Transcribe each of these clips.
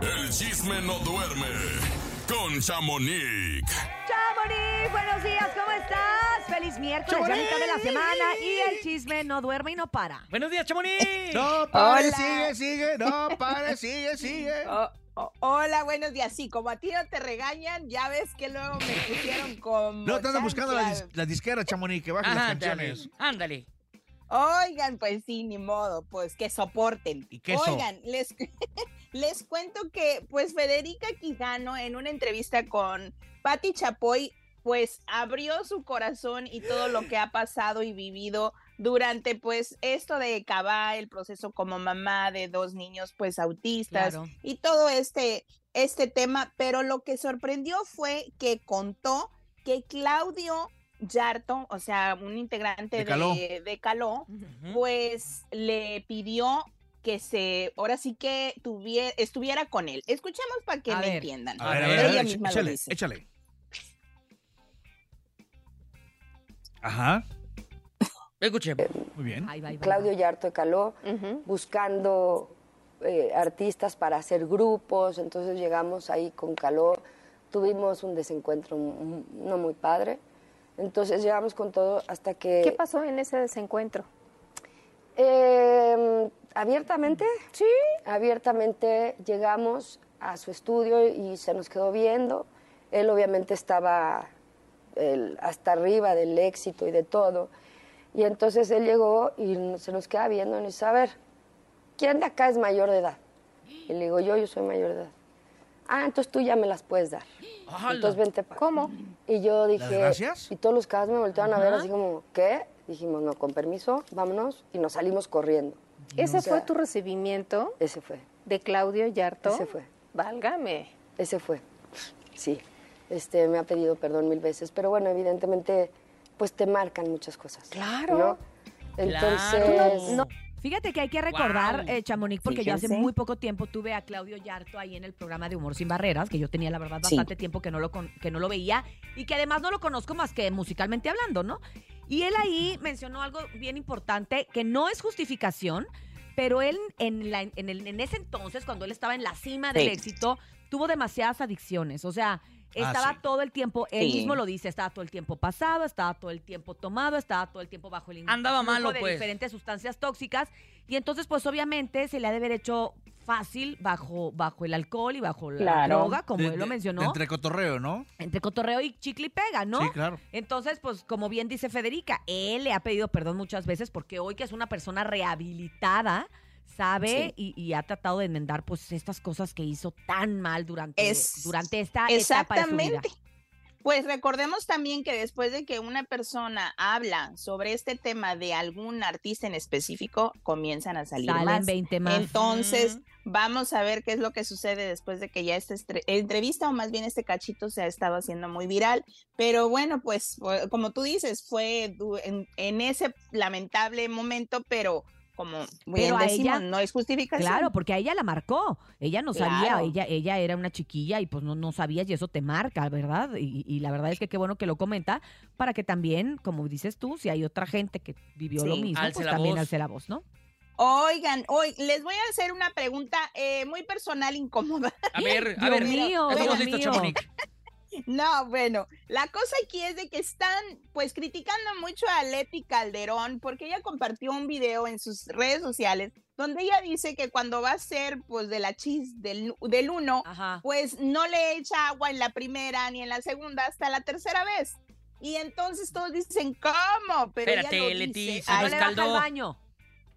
El chisme no duerme con Chamonix. Chamonix, buenos días, ¿cómo estás? Feliz miércoles, ya mitad de la semana y el chisme no duerme y no para. Buenos días, Chamonix. No, pare, Hola. sigue, sigue. No, pare, sigue, sigue. Oh, oh, hola, buenos días. Sí, como a ti no te regañan, ya ves que luego me pusieron como. No, te andan buscando la, dis- la disquera, Chamonix, que baje las Ándale, canciones. ándale. Oigan, pues sí, ni modo, pues que soporten. ¿Y queso? Oigan, les, les cuento que pues Federica Quijano en una entrevista con Patti Chapoy pues abrió su corazón y todo lo que ha pasado y vivido durante pues esto de Cabá, el proceso como mamá de dos niños pues autistas Claro. y todo este este tema, pero lo que sorprendió fue que contó que Claudio Yarto, o sea, un integrante De Caló. de Caló, Ujú. pues le pidió que se, ahora sí que tuviera, estuviera con él. Escuchemos para que A me ver. entiendan. A ver, a Ella ver, a ver, Ella misma lo échale, dice. échale. Ajá, Escuchemos. muy bien. Ahí va, ahí va, ahí va. Claudio Yarto de Caló, buscando eh, artistas para hacer grupos, entonces llegamos ahí con Caló, tuvimos un desencuentro no muy padre, entonces llegamos con todo hasta que... ¿Qué pasó en ese desencuentro? Eh, abiertamente, sí, abiertamente llegamos a su estudio y se nos quedó viendo. Él obviamente estaba hasta arriba del éxito y de todo. Y entonces él llegó y se nos queda viendo y nos dice, a ver, ¿quién de acá es mayor de edad? Y le digo, yo, yo soy mayor de edad. Ah, entonces tú ya me las puedes dar. ¡Hala! Entonces vente para ¿Cómo? y yo dije, gracias? y todos los cabas me voltearon a ver así como, ¿qué? Dijimos, no, con permiso, vámonos, y nos salimos corriendo. ¿Ese O sea, fue tu recibimiento Ese fue, de Claudio Yarto? ese fue, Válgame. ese fue. Sí, este, me ha pedido perdón mil veces, pero bueno, evidentemente, pues te marcan muchas cosas. Claro. ¿no? Entonces, Claro. No, Fíjate que hay que recordar, Guau. eh, Chamonix, porque yo hace muy poco tiempo tuve a Claudio Yarto ahí en el programa de Humor Sin Barreras, que yo tenía la verdad Sí. bastante tiempo que no, lo con- que no lo veía y que además no lo conozco más que musicalmente hablando, ¿no? Y él ahí mencionó algo bien importante, que no es justificación, pero él en, la- en, el- en ese entonces, cuando él estaba en la cima del Sí. éxito, tuvo demasiadas adicciones. O sea, estaba sí. todo el tiempo, él Sí. mismo lo dice, estaba todo el tiempo pasado, estaba todo el tiempo tomado, estaba todo el tiempo bajo el Andaba malo, de pues. diferentes sustancias tóxicas. Y entonces, pues obviamente se le ha de haber hecho fácil bajo, bajo el alcohol y bajo la Claro. droga, como De- él lo mencionó, de entre... entre cotorreo, ¿no? cotorreo y chicle y pega, ¿no? Sí, claro. Entonces, pues como bien dice Federica, él le ha pedido perdón muchas veces porque hoy que es una persona rehabilitada, sabe y, y ha tratado de enmendar pues estas cosas que hizo tan mal durante, Es- durante esta etapa de su vida. Exactamente. Pues recordemos también que después de que una persona habla sobre este tema de algún artista en específico, comienzan a salir Salen más. 20 más. Entonces, vamos a ver qué es lo que sucede después de que ya esta entrevista o más bien este cachito se ha estado haciendo muy viral. Pero bueno, pues como tú dices, fue en, en ese lamentable momento, pero como bien Pero a ella- no es justificación. Claro, porque a ella la marcó. Ella no sabía, Claro. ella, ella era una chiquilla y pues no, no sabías y eso te marca, ¿verdad? Y, y la verdad es que qué bueno que lo comenta para que también, como dices tú, si hay otra gente que vivió lo mismo, pues también voz. alce la voz, ¿no? Oigan, hoy les voy a hacer una pregunta eh, muy personal, incómoda. A ver, a Dios ver. mío, Estamos Dios listos, mío. Chamonix. No, bueno, la cosa aquí es de que están pues criticando mucho a Leti Calderón porque ella compartió un video en sus redes sociales donde ella dice que cuando va a ser pues de la chis del, del uno, Ajá. pues no le echa agua en la primera ni en la segunda hasta la tercera vez. Y entonces todos dicen, ¿cómo? Pero ella Espérate, lo Leti, dice. si Ah, no no es le baja baño.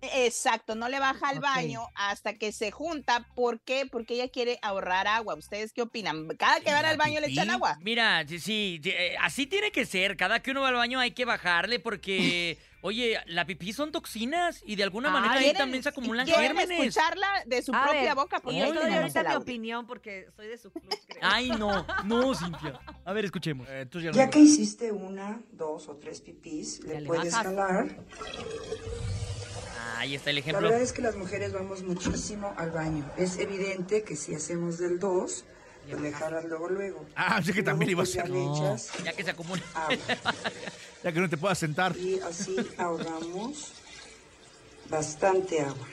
Exacto, no le baja al baño hasta que se junta. ¿Por qué? Porque ella quiere ahorrar agua. ¿Ustedes qué opinan? Cada que van al baño le echan agua. Mira, sí, sí, eh, así tiene que ser. Cada que uno va al baño hay que bajarle porque, oye, la pipí son toxinas y de alguna Ah, manera ahí ¿Quieren- también se acumulan ¿Quieren gérmenes. escucharla de su A propia ver, boca? Y Porque yo doy ahorita mi opinión porque soy de su club, creo. Ay, no, no, Cintia. A ver, escuchemos. Eh, Ya no- que hiciste una, dos o tres pipís, le le puedes bajas. jalar. Ahí está el La ejemplo. verdad es que las mujeres vamos muchísimo al baño. Es evidente que si hacemos del 2, pues le jalas luego, luego. Ah, pensé que también iba a pues, ser. No. Ya que se acumula. agua. Ya que no te puedas sentar. Y así ahorramos bastante agua.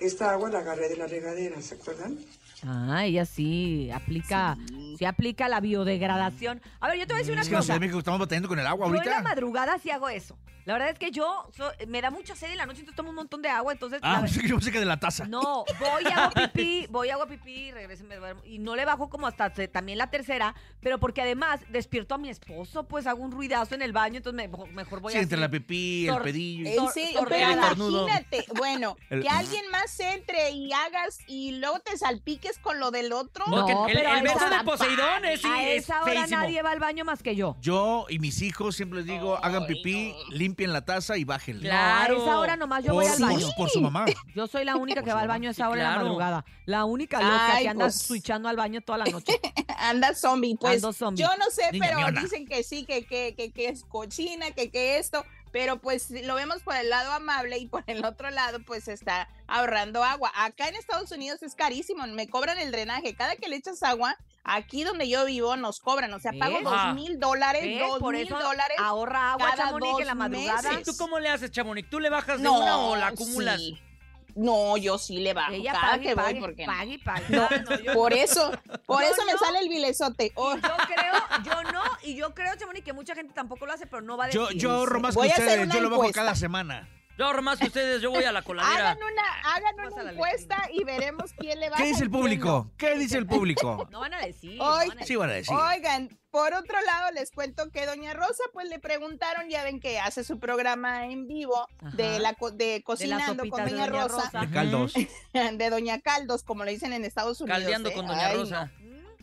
Esta agua la agarré de la regadera, ¿se acuerdan? Ah, ella sí aplica, sí. aplica la biodegradación. A ver, yo te voy a decir una Es que la cosa. de México estamos batallando con el agua Yo en la ahorita. madrugada sí hago eso. La verdad es que yo so- me da mucha sed en la noche, entonces tomo un montón de agua, entonces Ah, sí que yo pensé que de la taza. no, voy a hago pipí, voy a hago pipí regreso y me duermo. Y no le bajo como hasta también la tercera, pero porque además despierto a mi esposo, pues hago un ruidazo en el baño, entonces me- mejor voy Sí, a entre la pipí, el Tor- pedillo. y- En Tor- serio, pero torreada. Cornudo. imagínate, bueno, El- que alguien más entre y hagas y luego te salpiques con lo del otro. No, Porque el, pero el beso de Poseidón es, sí, A es esa hora feísimo. nadie va al baño más que yo. Yo y mis hijos siempre les digo, hagan pipí, limpien la taza y bájenle. Claro. No, a esa hora nomás yo por, voy al baño. por su mamá. Yo soy la única que va al baño a esa Sí, hora de la madrugada. La única loca Ay, que anda pues. switchando al baño toda la noche. Anda zombie, pues Ando zombie. yo no sé, Niña pero miona. dicen que sí, que, que, que, que es cochina, que, que esto, pero pues lo vemos por el lado amable y por el otro lado pues está ahorrando agua. Acá en Estados Unidos es carísimo, me cobran el drenaje, cada que le echas agua, aquí donde yo vivo nos cobran, o sea, pago dos Ah. mil dólares, dos Por mil eso dólares. ahorra agua, Chamonix, en la madrugada. meses. ¿Tú cómo le haces, Chamonix? ¿Tú le bajas de una o la acumulas? sí. No, yo sí le bajo Ella cada pague, que voy pague, porque pague, pague. No, Ah, no, yo por eso, por Yo eso me no. sale el bilezote. Oh, Yo creo, yo no, y yo creo, Chamonix, que mucha gente tampoco lo hace, pero no va a decir. Yo, yo ahorro más que Voy ustedes, yo lo bajo cada semana. Yo ahorro más que ustedes, yo voy a la coladera. hagan una, hagan a una encuesta y veremos quién le va ¿Qué dice el público? ¿Qué dice el público? No van a decir. no van a Sí van a decir. Oigan, por otro lado les cuento que Doña Rosa pues le preguntaron, ya ven que hace su programa en vivo Ajá. de la co- de cocinando con Doña, Doña Rosa, Rosa. De caldos. de Doña Caldos, como le dicen en Estados Unidos. Caldeando ¿eh? con Doña Ay, no.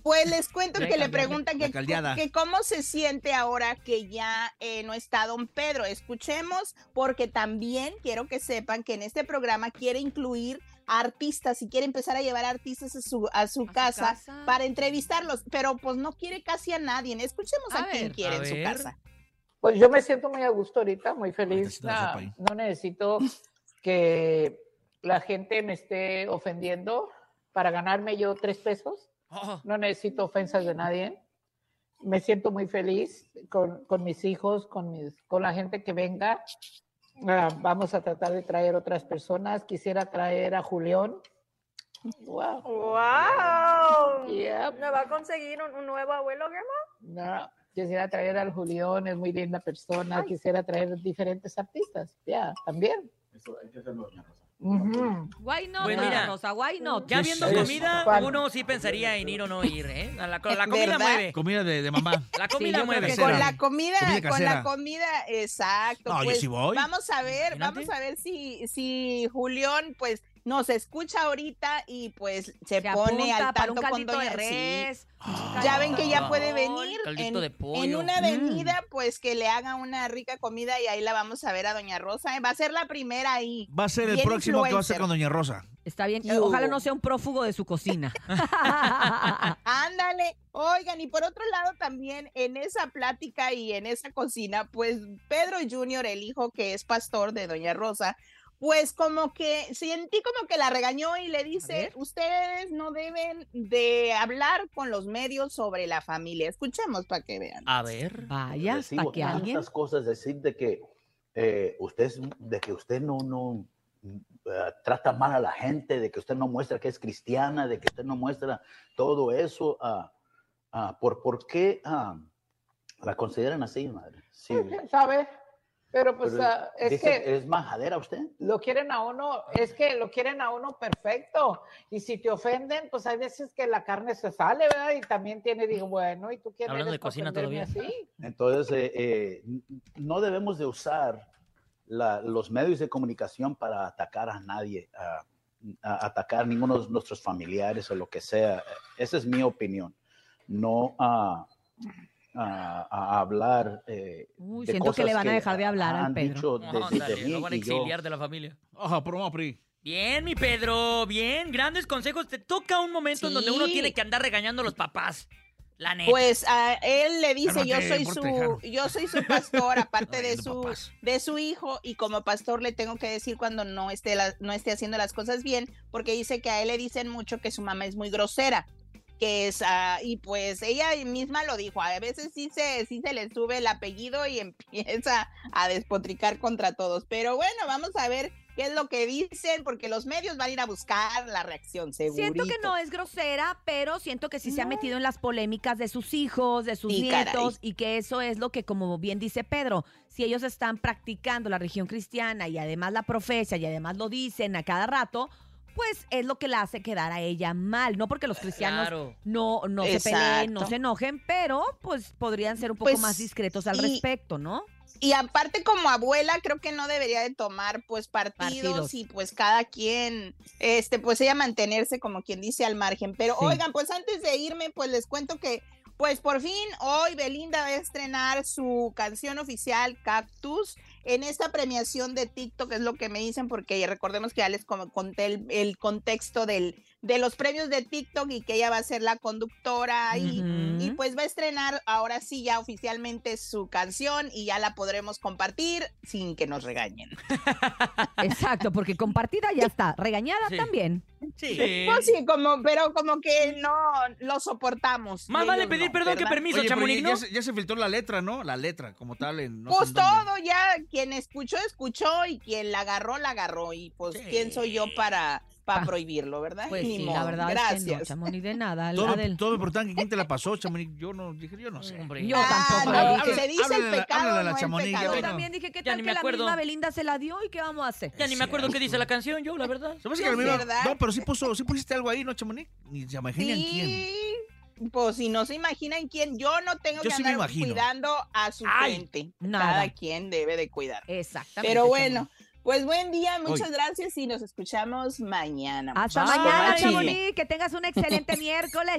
Pues les cuento que le preguntan que, que cómo se siente ahora que ya eh, no está don Pedro. Escuchemos, porque también quiero que sepan que en este programa quiere incluir artistas y quiere empezar a llevar artistas a su, a su, casa, casa. para entrevistarlos, pero pues no quiere casi a nadie. Escuchemos a, A quién quiere A en su casa. Pues yo me siento muy a gusto ahorita, muy feliz. No necesito que la gente me esté ofendiendo para ganarme yo tres pesos. Oh, No necesito ofensas de nadie. Me siento muy feliz con, con mis hijos, con, mis, con la gente que venga. Ah, vamos a tratar de traer otras personas. Quisiera traer a Julián. Wow. ¡Wow! Yep. ¿Me va a conseguir un, un nuevo abuelo, Grandma? No, quisiera traer al Julián, es muy linda persona. Quisiera traer diferentes artistas. Ya, también. Why not, Pues Doña mira, Rosa? Why not? Ya viendo comida, uno sí pensaría en ir o no ir, ¿eh? La, la comida ¿Verdad? mueve. Comida de, de mamá. La Sí, comida creo mueve. Con la comida, Comida con la comida, exacto. No, yo pues, sí voy. Vamos a ver, Imagínate. vamos a ver si, si Julián, pues, nos escucha ahorita y pues se, Se pone al tanto con Doña sí. res. Ya ven que ya puede venir en, de en pollo. una Mm. avenida, pues que le haga una rica comida y ahí la vamos a ver a Doña Rosa. ¿eh? Va a ser la primera ahí. Va a ser el próximo que va a ser con Doña Rosa. Está bien. Y eh, Ojalá no sea un prófugo de su cocina. Ándale, oigan, y por otro lado también en esa plática y en esa cocina, pues Pedro Junior, el hijo que es pastor de Doña Rosa, pues como que sentí como que la regañó y le dice, ustedes no deben de hablar con los medios sobre la familia. Escuchemos para que vean. A ver. Vaya, Recibo hasta que alguien. cosas, decir de que eh, usted, de que usted no, no eh, trata mal a la gente, de que usted no muestra que es cristiana, de que usted no muestra todo eso. ah, ah, ¿por, ¿Por qué la consideran así, madre? Sí, Pues, ¿Quién sabe? Pero pues pero ah, es dice, que ¿Es majadera usted? lo quieren a uno, es que lo quieren a uno perfecto. Y si te ofenden, pues hay veces que la carne se sale, ¿verdad? Y también tiene, digo, bueno, ¿y tú quién Hablando eres de cocina todavía. así? Entonces, eh, eh, no debemos de usar la- los medios de comunicación para atacar a nadie, a, a atacar a ninguno de nuestros familiares o lo que sea. Esa es mi opinión. No a, a- a hablar. eh, Uy, de siento que le cosas van a dejar de hablar al han Pedro. dicho de- de- de Ándale, mí lo van a y yo- exiliar de la familia. Ajá, promo PRI. Bien, mi Pedro, bien, grandes consejos. Te toca un momento en donde uno tiene que andar regañando a los papás. La neta. Pues a él le dice, yo soy su, yo soy su pastor, aparte de su, de su hijo, y como pastor le tengo que decir cuando no esté, la- no esté haciendo las cosas bien, porque dice que a él le dicen mucho que su mamá es muy grosera, que es, ah, y pues ella misma lo dijo, a veces sí se, sí se le sube el apellido y empieza a despotricar contra todos, pero bueno, vamos a ver qué es lo que dicen, porque los medios van a ir a buscar la reacción, segurito. Siento que no es grosera, pero siento que sí se ha metido en las polémicas de sus hijos, de sus Sí, caray. nietos, y que eso es lo que, como bien dice Pedro, si ellos están practicando la religión cristiana y además la profesa y además lo dicen a cada rato, pues es lo que la hace quedar a ella mal. No porque los cristianos Claro. no, no se peleen, no se enojen, pero pues podrían ser un poco Pues, más discretos al y- respecto, ¿no? Y aparte como abuela creo que no debería de tomar pues partidos, Partidos. y pues cada quien, este pues ella mantenerse como quien dice al margen. Pero Sí. oigan, pues antes de irme pues les cuento que pues por fin hoy Belinda va a estrenar su canción oficial Cactus en esta premiación de TikTok, es lo que me dicen porque recordemos que ya les conté el, el contexto del, de los premios de TikTok y que ella va a ser la conductora. Y pues va a estrenar ahora sí ya oficialmente su canción y ya la podremos compartir sin que nos regañen. Exacto, porque compartida ya está, regañada Sí. también. Sí. Pues sí, como, pero como que no lo soportamos. Más vale pedir no, perdón que permiso, Oye, ya, se, ya se filtró la letra, ¿no? La letra, como tal. En, no sé Pues todo, ya quien escuchó, escuchó y quien la agarró, la agarró. Y pues, Sí. ¿quién soy yo para, para Pa- prohibirlo, verdad? Pues sí, la verdad es que no, Gracias. Chamonix, de nada. Todo, Adel. todo me preguntaban que quién te la pasó, Chamonix. Yo no, dije, yo no sé. Hombre. Yo Ah, tampoco. no, se dice háblale el pecado, háblale la no el Chamonix, yo también dije, ¿qué tal que la misma Belinda se la dio y qué vamos a hacer? Ya ni me acuerdo qué dice la canción yo, la verdad. No que la misma-. No, pero sí, puso, sí pusiste algo ahí, ¿no, Chamonix? Ni se imaginan quién. Sí, pues si no se imaginan quién, yo no tengo Yo que sí me andar imagino. cuidando a su Ay, gente. nada. Cada quien debe de cuidar. Exactamente. Pero Chamonix. Pues buen día, muchas Hoy. gracias y nos escuchamos mañana. Hasta mañana. Chamonix. Que tengas un excelente miércoles.